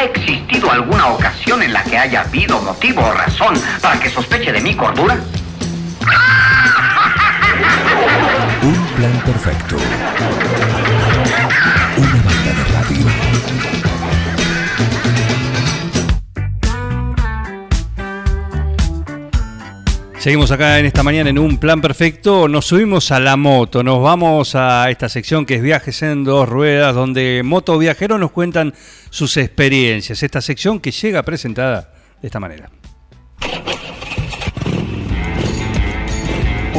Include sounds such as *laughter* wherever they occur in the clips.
¿Ha existido alguna ocasión en la que haya habido motivo o razón para que sospeche de mi cordura? Un plan perfecto. Una banda de radio. Seguimos acá en esta mañana en un plan perfecto. Nos subimos a la moto, nos vamos a esta sección que es Viajes en dos ruedas, donde motoviajeros nos cuentan sus experiencias. Esta sección que llega presentada de esta manera.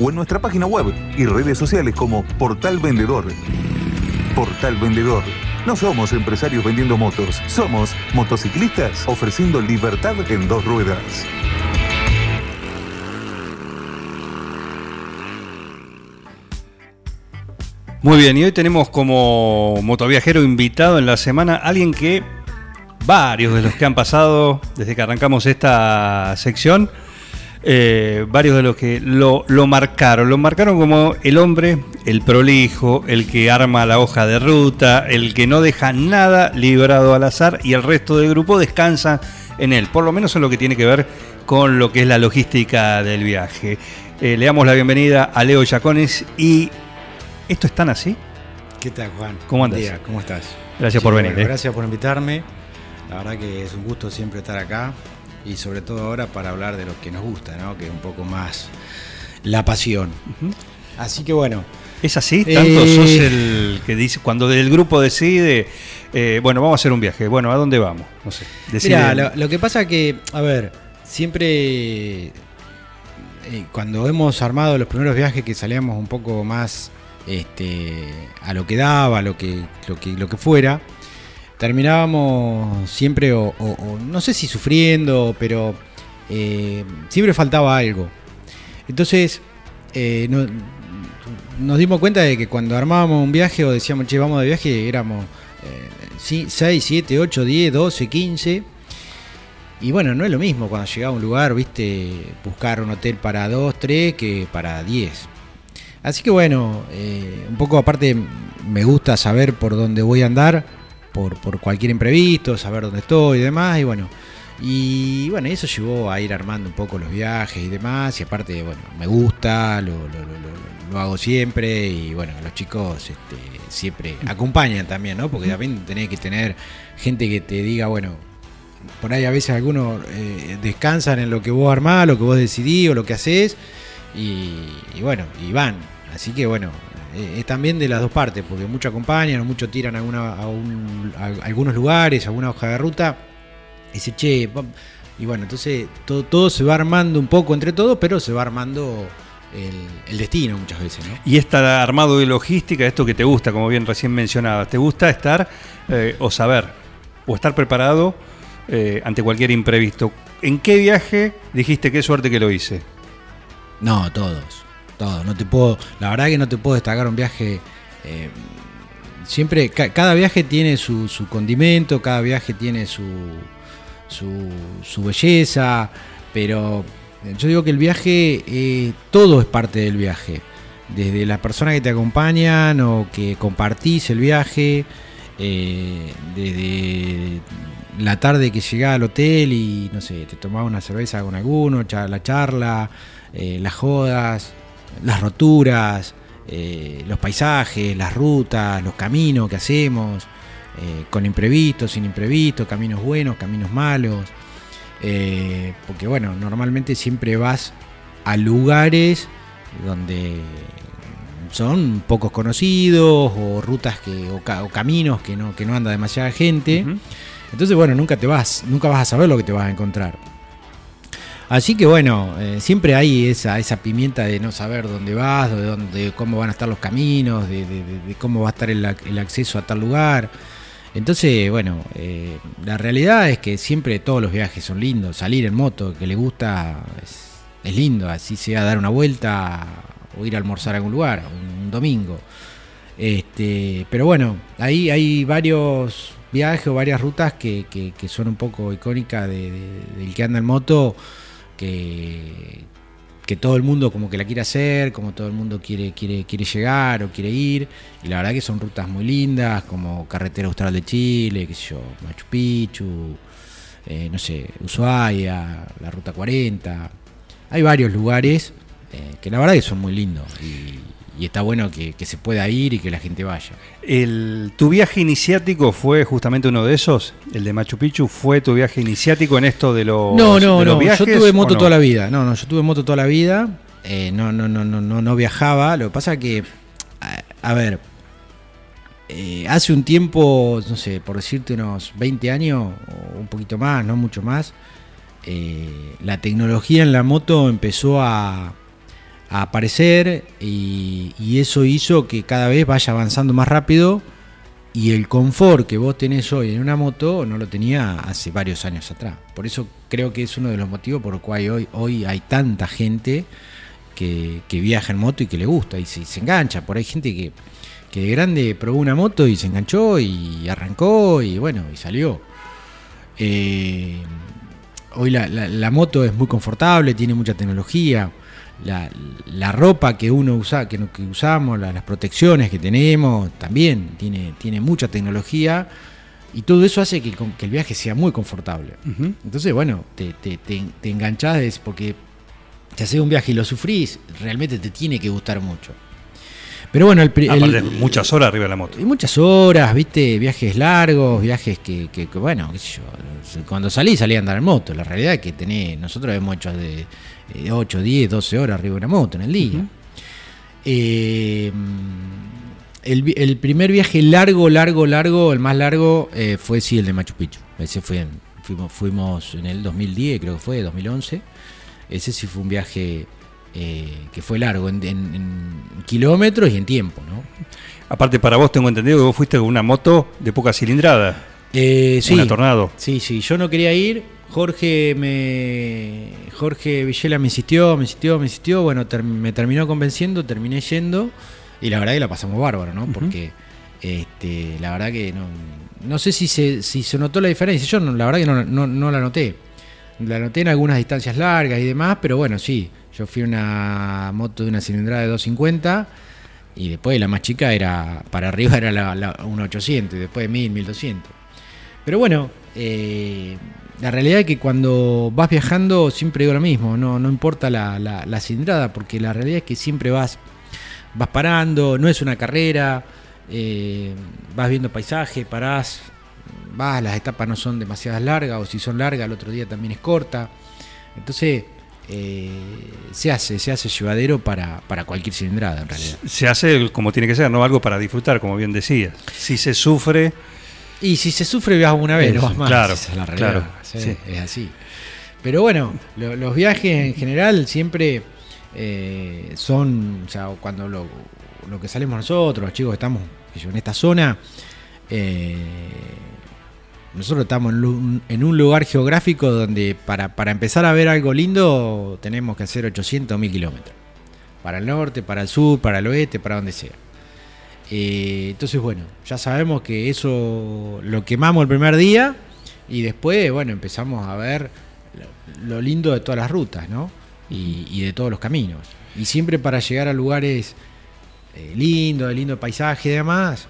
o en nuestra página web y redes sociales como Portal Vendedor. Portal Vendedor. No somos empresarios vendiendo motos, somos motociclistas ofreciendo libertad en dos ruedas. Muy bien, y hoy tenemos como motoviajero invitado en la semana alguien que varios de los que han pasado desde que arrancamos esta sección, eh, varios de los que lo, lo marcaron, lo marcaron como el hombre, el prolijo, el que arma la hoja de ruta, el que no deja nada librado al azar y el resto del grupo descansa en él, por lo menos en lo que tiene que ver con lo que es la logística del viaje. Eh, le damos la bienvenida a Leo Yacones y ¿esto es tan así? ¿Qué tal, Juan? ¿Cómo andas? Día, ¿Cómo estás? Gracias por venir, bueno, eh. Gracias por invitarme. La verdad que es un gusto siempre estar acá y sobre todo ahora para hablar de lo que nos gusta, ¿no? Que es un poco más la pasión. Así que bueno, ¿Es así? ¿Tanto Eh, sos el que dice, cuando el grupo decide, eh, bueno, vamos a hacer un viaje, bueno, ¿a dónde vamos? No sé. Mira, lo, lo que pasa que, a ver, siempre eh, cuando hemos armado los primeros viajes que salíamos un poco más este, a lo que daba, a lo que, lo que, lo que fuera, terminábamos siempre, o, o- o no sé si sufriendo, pero eh, siempre faltaba algo. Entonces, eh, no- nos dimos cuenta de que cuando armábamos un viaje o decíamos, che, vamos de viaje, éramos eh, 6, 7, 8, 10, 12, 15. Y bueno, no es lo mismo cuando llegaba a un lugar, viste, buscar un hotel para 2, 3 que para 10. Así que bueno, eh, un poco aparte me gusta saber por dónde voy a andar, por, por cualquier imprevisto, saber dónde estoy y demás, y bueno. Y bueno, eso llevó a ir armando un poco los viajes y demás, y aparte, bueno, me gusta, lo, lo- lo- lo- hago siempre, y bueno, los chicos este, siempre acompañan también, ¿no? Porque también tenés que tener gente que te diga, bueno, por ahí a veces algunos eh, descansan en lo que vos armás, lo que vos decidís o lo que haces, y bueno, y van. Así que bueno, eh, es también de las dos partes, porque muchos acompañan, muchos tiran alguna, a, un- a algunos lugares, alguna hoja de ruta, y dice, che, vam-". y bueno, entonces todo, todo se va armando un poco entre todos, pero se va armando el, el destino muchas veces, ¿no? Y está armado de logística, esto que te gusta, como bien recién mencionabas, ¿te gusta estar eh, o saber o estar preparado eh, ante cualquier imprevisto? ¿En qué viaje dijiste qué suerte que lo hice? No, todos, todos. No te puedo, la verdad que no te puedo destacar un viaje. eh, siempre, ca- cada viaje tiene su, condimento, cada viaje tiene su, su, su belleza, pero yo digo que el viaje, eh, todo es parte del viaje. Desde las personas que te acompañan o que compartís el viaje, eh, desde la tarde que llegás al hotel y no sé, te tomabas una cerveza con alguno, la charla, eh, las jodas, las roturas, eh, los paisajes, las rutas, los caminos que hacemos, eh, con imprevistos, sin imprevistos, caminos buenos, caminos malos. eh, porque bueno, normalmente siempre vas a lugares donde son pocos conocidos o rutas que o, ca- o caminos que no que no anda demasiada gente. Entonces, bueno, nunca te vas, nunca vas a saber lo que te vas a encontrar. Así que bueno, eh, siempre hay esa, esa pimienta de no saber dónde vas, de, dónde, de cómo van a estar los caminos, de, de- de- cómo va a estar el, el acceso a tal lugar. Entonces, bueno, eh, la realidad es que siempre todos los viajes son lindos. Salir en moto, que le gusta, es, lindo. Así sea dar una vuelta o ir a almorzar a algún lugar, un, domingo. Este, pero bueno, ahí hay varios viajes o varias rutas que, que- son un poco icónicas de- de- del que anda en moto, que, todo el mundo como que la quiere hacer, como todo el mundo quiere, quiere, quiere llegar o quiere ir. Y la verdad que son rutas muy lindas, como Carretera Austral de Chile, qué sé yo, Machu Picchu, eh, no sé, Ushuaia, la Ruta 40. Hay varios lugares eh, que la verdad que son muy lindos y está bueno que, que se pueda ir y que la gente vaya. El, ¿Tu viaje iniciático fue justamente uno de esos? ¿El de Machu Picchu fue tu viaje iniciático en esto de los, No, no, los no. viajes? Yo tuve moto no? toda la vida. No, no, yo tuve moto toda la vida. Eh, no, no, no, no, no, no viajaba. Lo que pasa que, a, a ver, eh, hace un tiempo, no sé, por decirte unos 20 años o un poquito más, no mucho más, eh, la tecnología en la moto empezó a, a aparecer y, eso hizo que cada vez vaya avanzando más rápido y el confort que vos tenés hoy en una moto no lo tenía hace varios años atrás. Por eso creo que es uno de los motivos por los cuales hoy, hoy hay tanta gente que, que viaja en moto y que le gusta y se, se engancha. Por ahí hay gente que, que de grande probó una moto y se enganchó y arrancó y bueno, y salió. Eh, hoy la, la- la moto es muy confortable, tiene mucha tecnología. La, la ropa que uno usa, que, usamos, la- las protecciones que tenemos, también tiene, tiene mucha tecnología. Y todo eso hace que, el viaje sea muy confortable. Entonces, bueno, te, te, te, te enganchás porque te haces un viaje y lo sufrís, realmente te tiene que gustar mucho. Pero bueno, el, pri- el- Aparte, muchas horas arriba de la moto. y muchas horas, viste, viajes largos, viajes que, que- que, bueno, qué sé yo, cuando salí salí a andar en moto. La realidad es que tenés, nosotros hemos hecho de, eh, 8, 10, 12 horas arriba de una moto en el día. Eh, el, primer viaje largo, largo, largo, el más largo eh, fue sí el de Machu Picchu. Ese fue en- fuimos, fuimos en el 2010, creo que fue, 2011. Ese sí fue un viaje eh, que fue largo en, en- en kilómetros y en tiempo, ¿no? Aparte, para vos tengo entendido que vos fuiste con una moto de poca cilindrada. Eh, sí. Una Tornado. Sí, sí, yo no quería ir. Jorge me Jorge Villela me insistió, me insistió, me insistió. Bueno, ter- me terminó convenciendo, terminé yendo. Y la verdad que la pasamos bárbaro, ¿no? Porque este, la verdad que no, no sé si se, si se notó la diferencia. Yo no, la verdad que no, no, no la noté. La noté en algunas distancias largas y demás, pero bueno, sí. Yo fui una moto de una cilindrada de 250 y después la más chica era, para arriba era la, la 1800 y después 1000, 1200. Pero bueno, eh, la realidad es que cuando vas viajando siempre digo lo mismo, no, no importa la, la- la cilindrada, porque la realidad es que siempre vas, vas parando, no es una carrera, eh, vas viendo paisaje, parás, vas, las etapas no son demasiadas largas, o si son largas, el otro día también es corta. Entonces, eh, se hace, se hace llevadero para, para cualquier cilindrada en realidad. Se hace como tiene que ser, ¿no? Algo para disfrutar, como bien decías. Si se sufre, Y si se sufre, viajas una vez, no vas más. claro, Esa es la realidad. claro, Sí, sí. Es así. Pero bueno, lo- los viajes en general siempre eh, son, o sea, cuando lo, lo que salimos nosotros, los chicos que estamos en esta zona, eh, nosotros estamos en un lugar geográfico donde para, para empezar a ver algo lindo tenemos que hacer 800 o 1000 kilómetros. Para el norte, para el sur, para el oeste, para donde sea. Eh, entonces, bueno, ya sabemos que eso lo quemamos el primer día y después, bueno, empezamos a ver lo, lindo de todas las rutas, ¿no? Y, y de todos los caminos. Y siempre para llegar a lugares eh, lindos, de lindo paisaje y demás,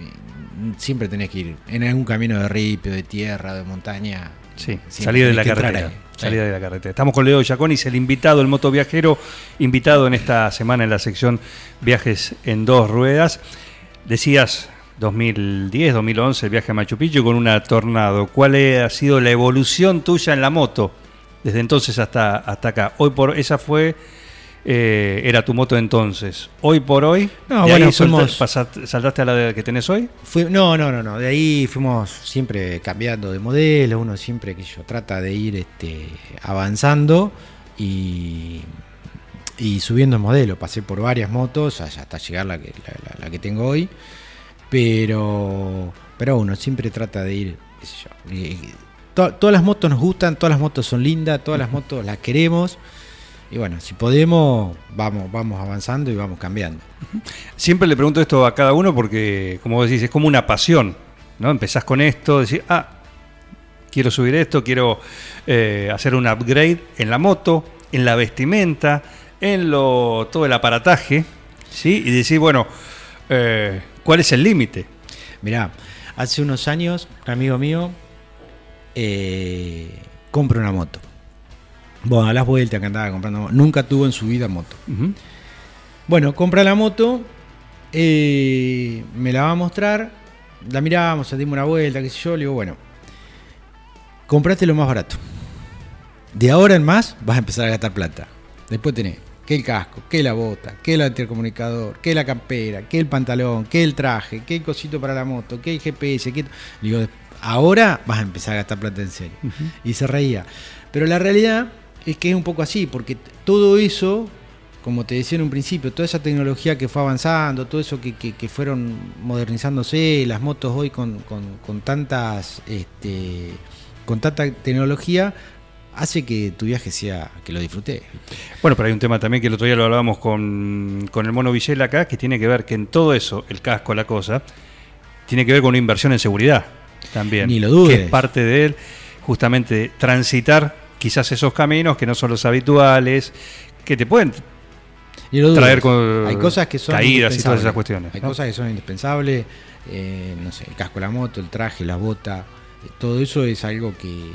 eh, siempre tenés que ir en algún camino de ripio, de tierra, de montaña. Sí, Siempre salir de la carretera. Salir de la carretera. Estamos con Leo Yaconis, el invitado, el motoviajero, invitado en esta semana en la sección Viajes en dos ruedas. Decías 2010, 2011, el viaje a Machu Picchu con una tornado. ¿Cuál ha sido la evolución tuya en la moto desde entonces hasta, hasta acá? Hoy por esa fue, eh, era tu moto entonces. Hoy por hoy, No, ¿de bueno, ahí fuimos- saltaste a la de- que tenés hoy? Fui- no, no, no, no. De ahí fuimos siempre cambiando de modelo. Uno siempre que yo trata de ir este, avanzando y, y subiendo modelo. Pasé por varias motos hasta llegar a la que, la, la- la que tengo hoy. Pero Pero uno siempre trata de ir, qué sé yo, y- y to- todas las motos nos gustan, todas las motos son lindas, todas las motos las queremos. Y bueno, si podemos, vamos, vamos avanzando y vamos cambiando. Siempre le pregunto esto a cada uno porque, como vos decís, es como una pasión, ¿no? Empezás con esto, decís, ah, quiero subir esto, quiero eh, hacer un upgrade en la moto, en la vestimenta, en lo, todo el aparataje, ¿sí? Y decís, bueno, eh, ¿cuál es el límite? Mirá, hace unos años, un amigo mío eh, compra una moto. Bueno, a las vueltas que andaba comprando. Nunca tuvo en su vida moto. Bueno, compra la moto, eh, me la va a mostrar, la miramos, dimos una vuelta, qué sé yo, le digo, bueno, compraste lo más barato. De ahora en más vas a empezar a gastar plata. Después tenés que el casco, que la bota, que el intercomunicador, que la campera, que el pantalón, que el traje, que el cosito para la moto, que el GPS, que... Le digo, ahora vas a empezar a gastar plata en serio. Y se reía. Pero la realidad es que es un poco así, porque todo eso, como te decía en un principio, toda esa tecnología que fue avanzando, todo eso que, que- que fueron modernizándose, las motos hoy con, con- con tantas este, con tanta tecnología, hace que tu viaje sea, que lo disfrutes. Bueno, pero hay un tema también que el otro día lo hablábamos con, con el mono Villela acá, que tiene que ver que en todo eso, el casco, la cosa, tiene que ver con una inversión en seguridad también. Ni lo dudes. Que es parte de él, justamente transitar quizás esos caminos que no son los habituales, que te pueden Y lo dudes. traer con hay cosas que son caídas y todas esas cuestiones. Hay ¿no? cosas que son indispensables, eh, no sé, el casco de la moto, el traje, la bota, eh, todo eso es algo que,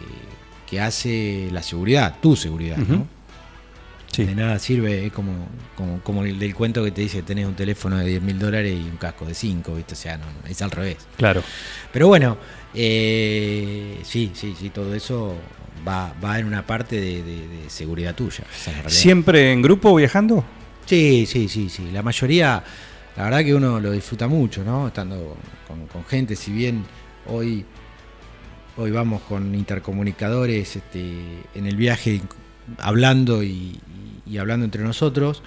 que hace la seguridad, tu seguridad, ¿no? Sí. De nada sirve, es como, como, como el del cuento que te dice tenés un teléfono de 10 mil dólares y un casco de 5, ¿viste? O sea, no, es al revés. Claro. Pero bueno, eh, sí, sí, sí, todo eso va, va en una parte de, de- de seguridad tuya. es. ¿Siempre en grupo viajando? Sí, sí, sí, sí. La mayoría, la verdad que uno lo disfruta mucho, ¿no? Estando con, con gente, si bien hoy, hoy vamos con intercomunicadores este, en el viaje hablando y, y hablando entre nosotros.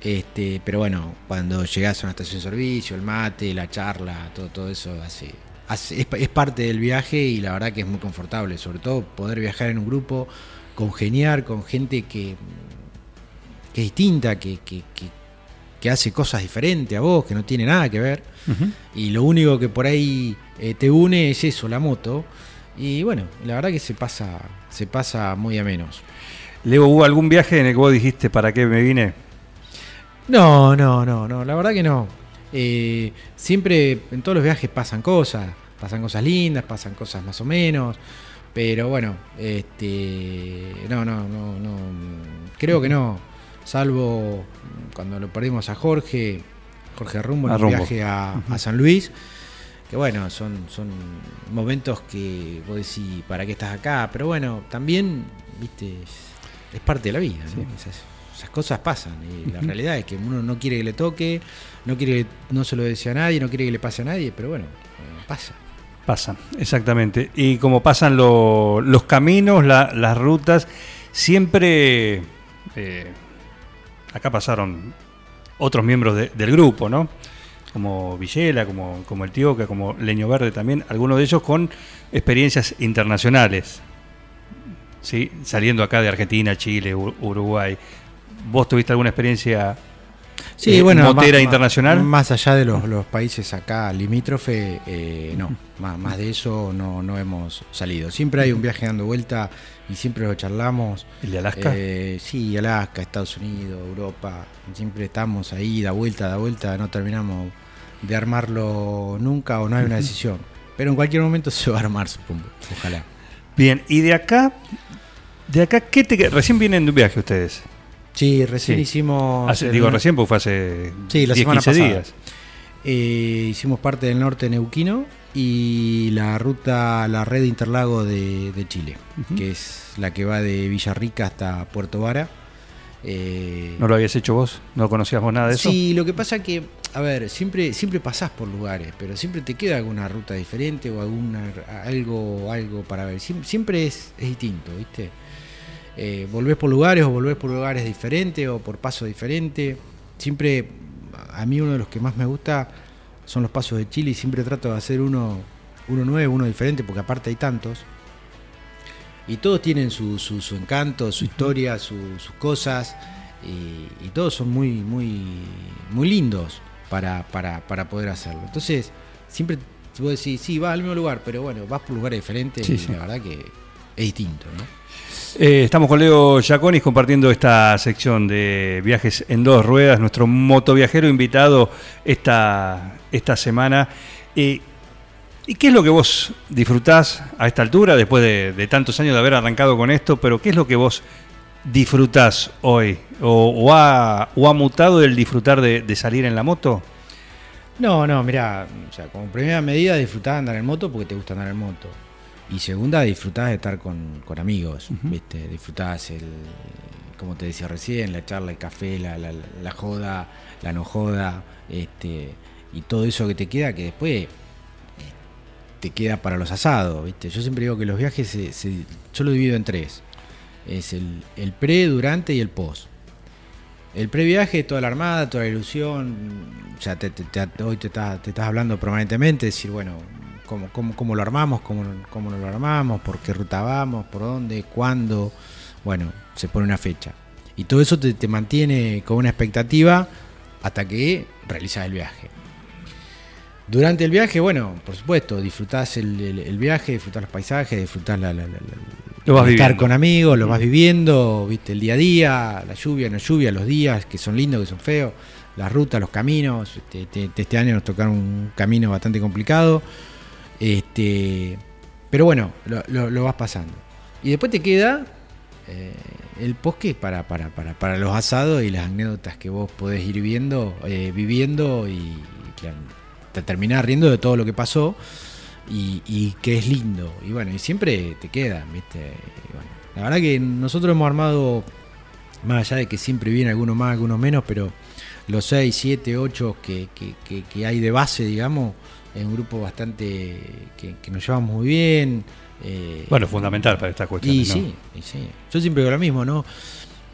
Este, pero bueno, cuando llegás a una estación de servicio, el mate, la charla, todo, todo eso hace- es, es parte del viaje y la verdad que es muy confortable, sobre todo poder viajar en un grupo, congeniar con gente que, que es distinta, que, que- que- que hace cosas diferentes a vos, que no tiene nada que ver. Y lo único que por ahí eh, te une es eso, la moto. Y bueno, la verdad que se pasa, se pasa muy a menos. Leo, ¿hubo algún viaje en el que vos dijiste para qué me vine? No, no, no, no, la verdad que no. Eh, siempre en todos los viajes pasan cosas, pasan cosas lindas, pasan cosas más o menos, pero bueno, este, no, no, no, no, creo que no, salvo cuando lo perdimos a Jorge, Jorge Rumbo en el Rumbo. viaje a, a San Luis, que bueno, son, son momentos que vos decís, ¿para qué estás acá? Pero bueno, también, viste, es, parte de la vida, ¿no? Esas, esas cosas pasan y la realidad es que uno no quiere que le toque, no quiere no se lo desea a nadie, no quiere que le pase a nadie, pero bueno, eh, pasa. Pasan, exactamente. Y como pasan lo- los caminos, la- las rutas, siempre... eh, acá pasaron otros miembros de- del grupo, ¿no? Como Villela, como, como el Tioca, como Leño Verde también, algunos de ellos con experiencias internacionales. ¿Sí? Saliendo acá de Argentina, Chile, Uruguay. ¿Vos tuviste alguna experiencia Sí, eh, bueno, motera más- internacional? Más allá de los, los países acá limítrofe, eh, no, más, más de eso no, no hemos salido. Siempre hay un viaje dando vuelta y siempre lo charlamos. ¿El de Alaska? Eh, sí, Alaska, Estados Unidos, Europa. Siempre estamos ahí, da vuelta, da vuelta, no terminamos de armarlo nunca o no hay una decisión. Pero en cualquier momento se va a armar, supongo. Ojalá. Bien, y de acá, de acá, ¿qué te recién vienen de un viaje ustedes? Sí, recién Sí. hicimos. Hace- el- digo recién porque fue hace Sí, la 10, semana 15 pasada. días. Eh, hicimos parte del norte neuquino y la ruta, la red Interlago de, de Chile, que es la que va de Villarrica hasta Puerto Vara. Eh, ¿No lo habías hecho vos? ¿No conocías vos nada de eso? Sí, lo que pasa que, a ver, siempre, siempre pasás por lugares, pero siempre te queda alguna ruta diferente o alguna algo, algo para ver. Siem- Siempre es, es distinto, ¿viste? Eh, volvés por lugares o volvés por lugares diferentes o por pasos diferentes. Siempre, a mí uno de los que más me gusta son los pasos de Chile y siempre trato de hacer uno uno nuevo, uno diferente, porque aparte hay tantos. Y todos tienen su, su, su encanto, su historia, su- sus cosas. Y, y todos son muy, muy, muy lindos para, para, para poder hacerlo. Entonces, siempre vos decís, sí, vas al mismo lugar, pero bueno, vas por lugares diferentes Sí, y sí. la verdad que es distinto, ¿no? Eh, estamos con Leo Giaconis compartiendo esta sección de viajes en dos ruedas, nuestro motoviajero invitado esta, esta semana. Eh, ¿Y qué es lo que vos disfrutás a esta altura, después de, tantos años de haber arrancado con esto? Pero ¿qué es lo que vos disfrutás hoy? ¿O, ha, o mutado el disfrutar de, salir en la moto? No, no, mirá, como primera medida disfrutás andar en moto porque te gusta andar en moto. Y segunda, disfrutás de estar con, con amigos, ¿viste? Disfrutás el, como te decía recién, la charla, el café, la, la, la joda, la no joda, este, y todo eso que te queda que después eh, te queda para los asados, ¿viste? Yo siempre digo que los viajes, se, se- yo lo divido en tres. Es el, el pre, durante y el post. El previaje, toda la armada, toda la ilusión, ya te, te- te- hoy te estás, te estás hablando permanentemente, decir, bueno, cómo, cómo, cómo lo armamos, cómo, cómo no lo armamos, por qué ruta vamos, por dónde, cuándo, bueno, se pone una fecha. Y todo eso te, te mantiene con una expectativa hasta que realizas el viaje. Durante el viaje, bueno, por supuesto, disfrutás el, el- el viaje, disfrutás los paisajes, disfrutás la, la- la- la- Lo vas estar viviendo. con amigos, lo vas viviendo, viste, el día a día, la lluvia, no lluvia, los días que son lindos, que son feos, las rutas, los caminos. Este, este- este año nos tocaron un camino bastante complicado. Este, pero bueno, lo, vas pasando. Y después te queda eh, el posque para, para, para, para los asados y las anécdotas que vos podés ir viendo, eh, viviendo y, y te terminás riendo de todo lo que pasó y, y que es lindo. Y bueno, y siempre te quedan, ¿viste? La verdad que nosotros hemos armado, más allá de que siempre viene alguno más, algunos menos, pero los 6, 7, 8 que, que, que- que hay de base, digamos, es un grupo bastante que, que nos llevamos muy bien. eh, Bueno, fundamental para esta cuestión. y sí, y sí. Yo siempre digo lo mismo, ¿no?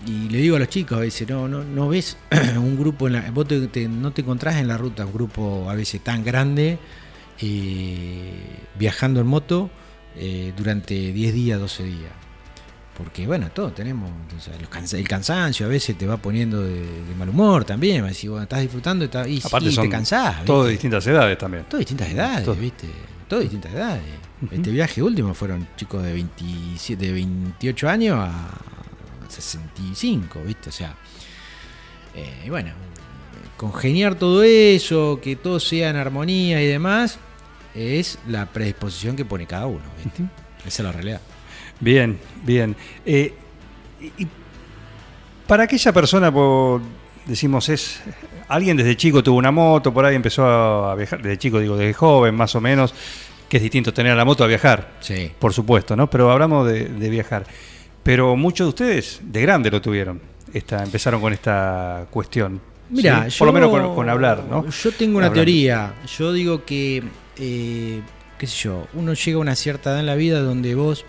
Y le digo a los chicos a veces, no, no, no ves *clears throat* un grupo en la. Vos te- te- no te encontrás en la ruta un grupo a veces tan grande eh, viajando en moto eh, durante 10 días, 12 días. Porque bueno, todos tenemos. o sea, los cansa- el cansancio a veces te va poniendo de, de mal humor también. Va a decir, bueno, estás disfrutando y, Aparte y son te cansás. todos de distintas edades también. Todas distintas edades, Todo. ¿viste? Todas distintas edades. Este viaje último fueron chicos de 27, de 28 años a 65, ¿viste? O sea, eh, y bueno, congeniar todo eso, que todo sea en armonía y demás, es la predisposición que pone cada uno, ¿viste? Esa es la realidad. Bien, bien. Eh, y, para aquella persona, decimos, es alguien desde chico tuvo una moto, por ahí empezó a viajar, desde chico digo, desde joven más o menos, que es distinto tener la moto a viajar, Sí. por supuesto, ¿no? Pero hablamos de, de viajar. Pero muchos de ustedes de grande lo tuvieron, esta, empezaron con esta cuestión. Mira, ¿sí? por lo menos con, con hablar, ¿no? Yo tengo una Hablando. teoría. Yo digo que, eh, qué sé yo, uno llega a una cierta edad en la vida donde vos,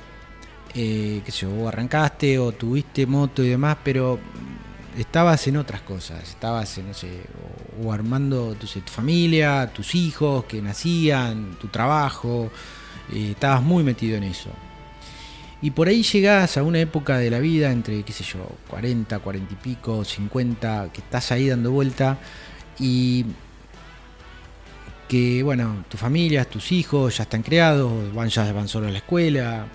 eh, qué arrancaste o tuviste moto y demás, pero estabas en otras cosas. Estabas, en, no sé, o, armando tu, tu familia, tus hijos que nacían, tu trabajo. eh, estabas muy metido en eso. Y por ahí llegás a una época de la vida entre, qué sé yo, 40, 40 y pico, 50, que estás ahí dando vuelta y que, bueno, tu familia, tus hijos ya están creados, van ya van solo a la escuela,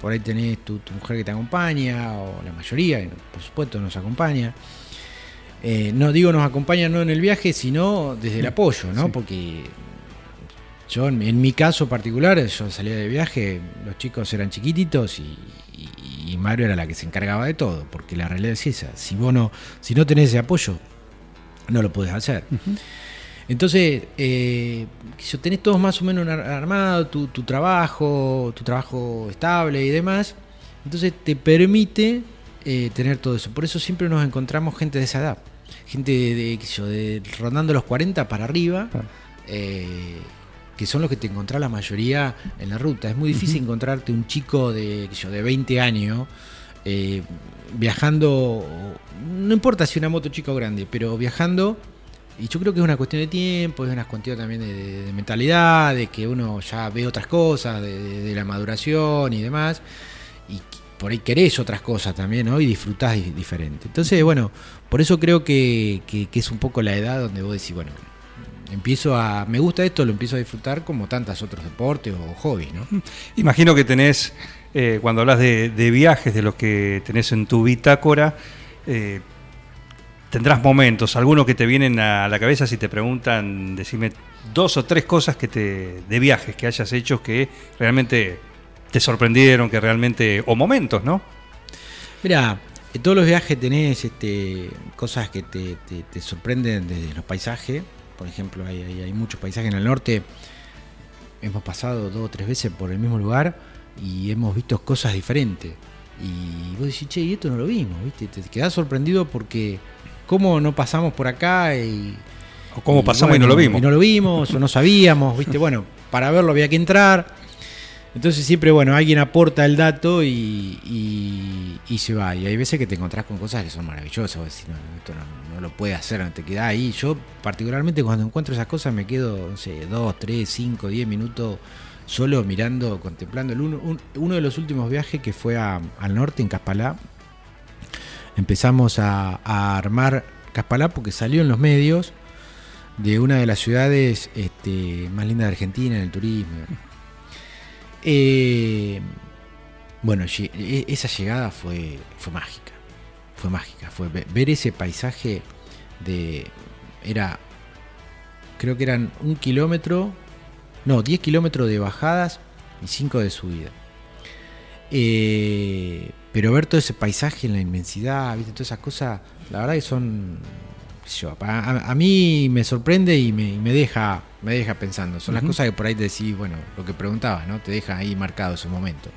por ahí tenés tu, tu mujer que te acompaña, o la mayoría, por supuesto, nos acompaña. Eh, no digo nos acompaña no en el viaje, sino desde el apoyo, ¿no? Sí. Porque yo, en, mi caso particular, yo salía de viaje, los chicos eran chiquititos y, y- y Mario era la que se encargaba de todo, porque la realidad es esa. Si vos no, si no tenés ese apoyo, no lo podés hacer. Entonces, eh, tenés todos más o menos ar- armado, tu, tu trabajo, tu trabajo estable y demás. Entonces te permite eh, tener todo eso. Por eso siempre nos encontramos gente de esa edad. Gente de, de, de rondando los 40 para arriba. Eh, que son los que te encontrás la mayoría en la ruta. Es muy difícil encontrarte un chico de, yo, de 20 años eh, viajando, no importa si una moto chica o grande, pero viajando Y yo creo que es una cuestión de tiempo, es una cuestión también de, de mentalidad, de que uno ya ve otras cosas, de, la maduración y demás. Y por ahí querés otras cosas también, ¿no? Y disfrutás di- diferente. Entonces, bueno, por eso creo que, que- es un poco la edad donde vos decís, bueno, empiezo a. Me gusta esto, lo empiezo a disfrutar como tantos otros deportes o hobbies, ¿no? *laughs* Imagino que tenés, eh, cuando hablas de, de viajes, de los que tenés en tu bitácora, eh, tendrás momentos, algunos que te vienen a la cabeza si te preguntan, decime dos o tres cosas que te, de viajes que hayas hecho que realmente te sorprendieron, que realmente, o momentos, ¿no? Mira, en todos los viajes tenés este, cosas que te, te- sorprenden desde los paisajes. Por ejemplo, hay, hay- hay muchos paisajes en el norte. Hemos pasado dos o tres veces por el mismo lugar y hemos visto cosas diferentes. Y vos decís, che, y esto no lo vimos, ¿viste? Te quedás sorprendido porque cómo no pasamos por acá y... O cómo y pasamos y no lo vimos. Y no lo vimos o no sabíamos, ¿viste? Bueno, para verlo había que entrar. Entonces siempre, bueno, alguien aporta el dato y, y- y se va. Y hay veces que te encontrás con cosas que son maravillosas. Decís, no, esto no, no lo puede hacer, no te quedás ahí. Yo, particularmente, cuando encuentro esas cosas, me quedo, no sé, dos, tres, cinco, diez minutos solo mirando, contemplando. El uno, un- uno de los últimos viajes que fue a- al norte, en Caspalá, empezamos a, a armar Caspalá porque salió en los medios de una de las ciudades este, más lindas de Argentina en el turismo. Eh, bueno, e- esa llegada fue, fue mágica. Fue mágica. Fue ve- ver ese paisaje de. Era. Creo que eran un kilómetro. No, 10 kilómetros de bajadas y 5 de subida. Eh, pero ver todo ese paisaje en la inmensidad, ¿viste? todas esas cosas, la verdad que son. yo, a, mí me sorprende y me, y me deja me deja pensando. Son las cosas que por ahí te decís, bueno, lo que preguntabas, ¿no? Te deja ahí marcado ese momento.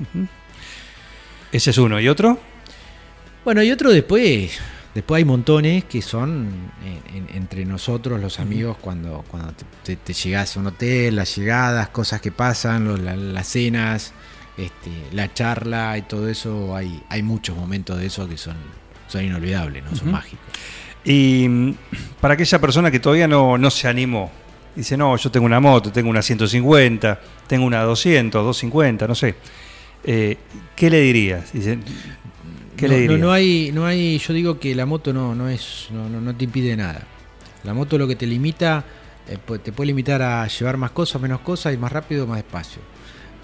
Ese es uno. ¿Y otro? Bueno, y otro después, después hay montones que son en- en- entre nosotros los amigos cuando, cuando te, te- te llegás a un hotel, las llegadas, cosas que pasan, los- la- las cenas, este, la charla y todo eso, hay, hay muchos momentos de eso que son, son inolvidables, ¿no? Son mágicos. Y mm, para aquella persona que todavía no, no se animó, dice, no, yo tengo una moto, tengo una 150, tengo una 200, 250, no sé. Eh, ¿Qué le dirías? Dice, ¿Qué no, le dirías? no hay, no hay, yo digo que la moto no, no es, no, no, no te impide nada. La moto lo que te limita, eh, te puede limitar a llevar más cosas, menos cosas, y más rápido, más despacio.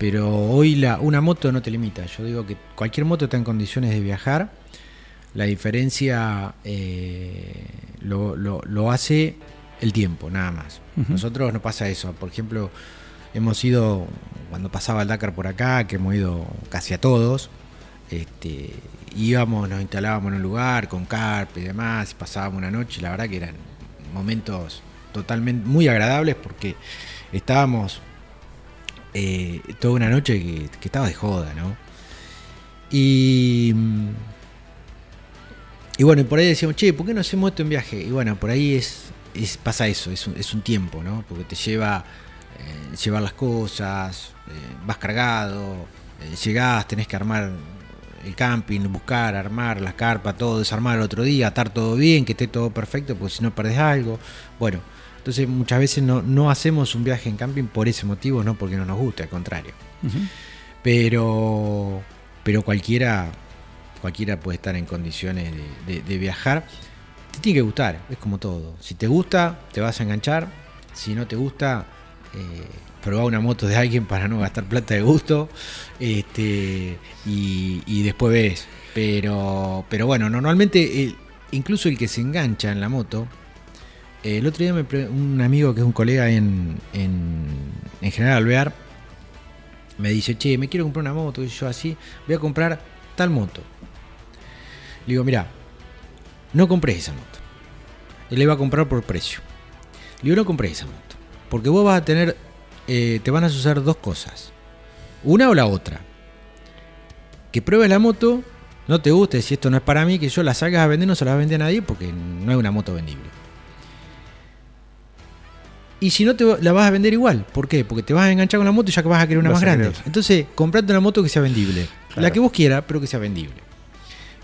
Pero hoy la, una moto no te limita. Yo digo que cualquier moto está en condiciones de viajar. La diferencia eh, lo, lo- lo hace el tiempo, nada más. Ujú. Nosotros no pasa eso. Por ejemplo, hemos ido, cuando pasaba el Dakar por acá, que hemos ido casi a todos, este, íbamos, nos instalábamos en un lugar con carpa y demás, y pasábamos una noche, la verdad que eran momentos totalmente muy agradables porque estábamos eh, toda una noche que, estaba de joda, ¿no? Y, mm, y bueno, por ahí decíamos, che, ¿por qué no hacemos esto en viaje? Y bueno, por ahí es, pasa eso, es un, es un tiempo, ¿no? Porque te lleva eh, llevar las cosas, eh, vas cargado, llegás, tenés que armar el camping, buscar, armar las carpas, todo, desarmar el otro día, atar todo bien, que esté todo perfecto, porque si no perdés algo. Bueno, entonces muchas veces no, no hacemos un viaje en camping por ese motivo, no porque no nos guste, al contrario. Pero, pero cualquiera, cualquiera puede estar en condiciones de, de- de viajar. Te tiene que gustar, es como todo. Si te gusta, te vas a enganchar. Si no te gusta, eh, probá una moto de alguien para no gastar plata de gusto. Este, y, y después ves. Pero, pero bueno, normalmente, el- incluso el que se engancha en la moto, eh, el otro día me un amigo que es un colega en, en, en General Alvear me dice, che, me quiero comprar una moto, y yo así, voy a comprar tal moto. Le digo, mira, no compré esa moto. Él le va a comprar por precio. Le digo, no compré esa moto. Porque vos vas a tener, eh, te van a suceder dos cosas. Una o la otra. Que pruebes la moto, no te guste, si esto no es para mí, que yo la salgas a vender, no se la vende a nadie porque no es una moto vendible. Y si no, te la vas a vender igual. ¿Por qué? Porque te vas a enganchar con la moto y ya que vas a querer una Vas más grande. Entonces, comprate una moto que sea vendible. Claro. La que vos quieras, pero que sea vendible.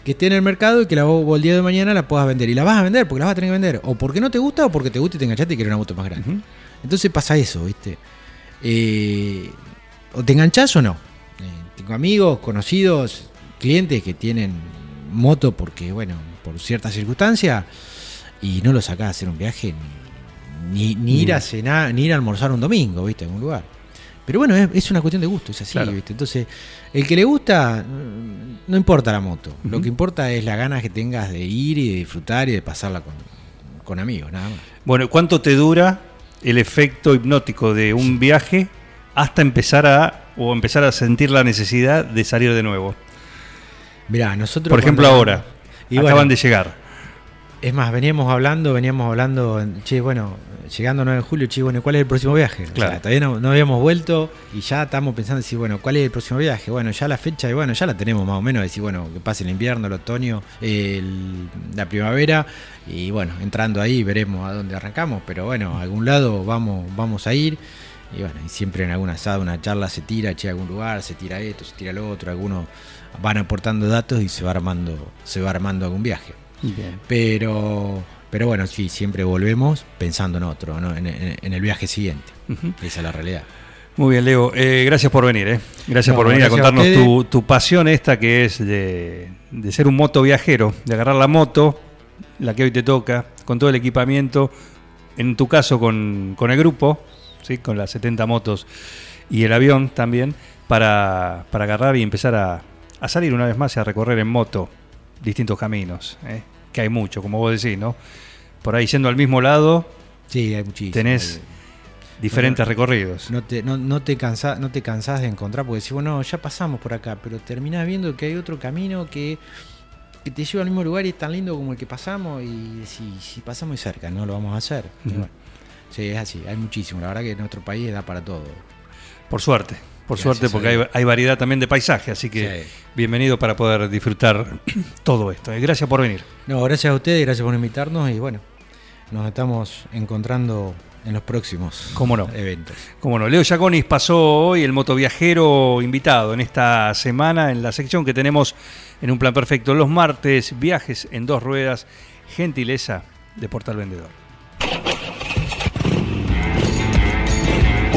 que esté en el mercado y que la vos el día de mañana la puedas vender. Y la vas a vender porque la vas a tener que vender. O porque no te gusta o porque te gusta y te enganchaste y quieres una moto más grande. Entonces pasa eso, ¿viste? Eh, o te enganchás o no. Eh, tengo amigos, conocidos, clientes que tienen moto porque, bueno, por ciertas circunstancias y no lo sacás a hacer un viaje ni, ni ir a cenar, ni ir a almorzar un domingo, ¿viste? En algún lugar. Pero bueno, es, es una cuestión de gusto, es así, Claro. ¿viste? Entonces, el que le gusta, no importa la moto. Lo que importa es las ganas que tengas de ir y de disfrutar y de pasarla con, con amigos, nada más. Bueno, ¿cuánto te dura el efecto hipnótico de un viaje hasta empezar a o empezar a sentir la necesidad de salir de nuevo? Mirá, nosotros. Por ejemplo, ahora. Y acaban bueno, de llegar. Es más, veníamos hablando, veníamos hablando, che, bueno, llegando 9 de julio, che, bueno, ¿cuál es el próximo viaje? O Claro. sea, todavía no, no habíamos vuelto y ya estamos pensando, decir, bueno, ¿cuál es el próximo viaje? Bueno, ya la fecha, y bueno, ya la tenemos más o menos, decir, bueno, que pase el invierno, el otoño, el- la primavera, y bueno, entrando ahí veremos a dónde arrancamos, pero bueno, a algún lado vamos, vamos a ir. Y bueno, y siempre en alguna asado, una charla se tira, che, a algún lugar, se tira esto, se tira lo otro, algunos van aportando datos y se va armando, se va armando algún viaje. Pero, pero bueno, sí, siempre volvemos pensando en otro, ¿no? en, en- en el viaje siguiente. Esa es la realidad. Muy bien, Leo. Eh, gracias por venir. eh. Gracias No, por venir a gracias a contarnos tu, tu pasión esta que es de, de ser un moto viajero, de agarrar la moto, la que hoy te toca, con todo el equipamiento, en tu caso con, con el grupo, ¿sí? con las 70 motos y el avión también, para, para agarrar y empezar a, a salir una vez más y a recorrer en moto distintos caminos, ¿eh? Que hay mucho, como vos decís, ¿no? Por ahí yendo al mismo lado, Sí, hay muchísimo. tenés diferentes no, recorridos. No te, no, no te cansás, no te cansás de encontrar, porque decís, bueno, ya pasamos por acá, pero terminás viendo que hay otro camino que, que te lleva al mismo lugar y es tan lindo como el que pasamos, y si, si pasamos muy cerca, no lo vamos a hacer. Ujú. bueno, sí, es así, hay muchísimo. La verdad que nuestro país da para todo. Por suerte, por Gracias suerte, porque hay, variedad también de paisaje, así que Sí. bienvenido para poder disfrutar *clears throat* todo esto. Eh, Gracias por venir. No, gracias a ustedes, gracias por invitarnos y bueno, nos estamos encontrando en los próximos Cómo no. eventos. Como no, Leo Yaconis pasó hoy el motoviajero invitado en esta semana en la sección que tenemos en un plan perfecto los martes, viajes en dos ruedas, gentileza de Portal Vendedor.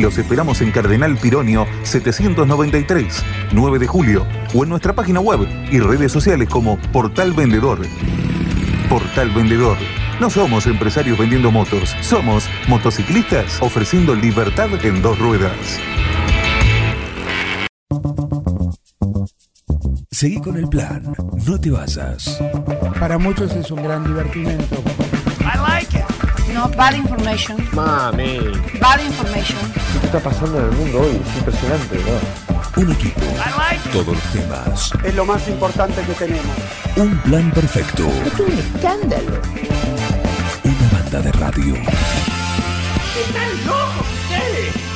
Los esperamos en Cardenal Pironio 793, 9 de julio, o en nuestra página web y redes sociales como Portal Vendedor. Portal Vendedor. No somos empresarios vendiendo motos, somos motociclistas ofreciendo libertad en dos ruedas. Seguí con el plan. No te vayas. Para muchos es un gran divertimento. No, bad information. Mami, Bad information. ¿qué está pasando en el mundo hoy? Es impresionante, ¿no? Un equipo. Todos los temas. Es lo más importante que tenemos. Un plan perfecto. Es un escándalo. Una banda de radio. ¡Están locos ustedes!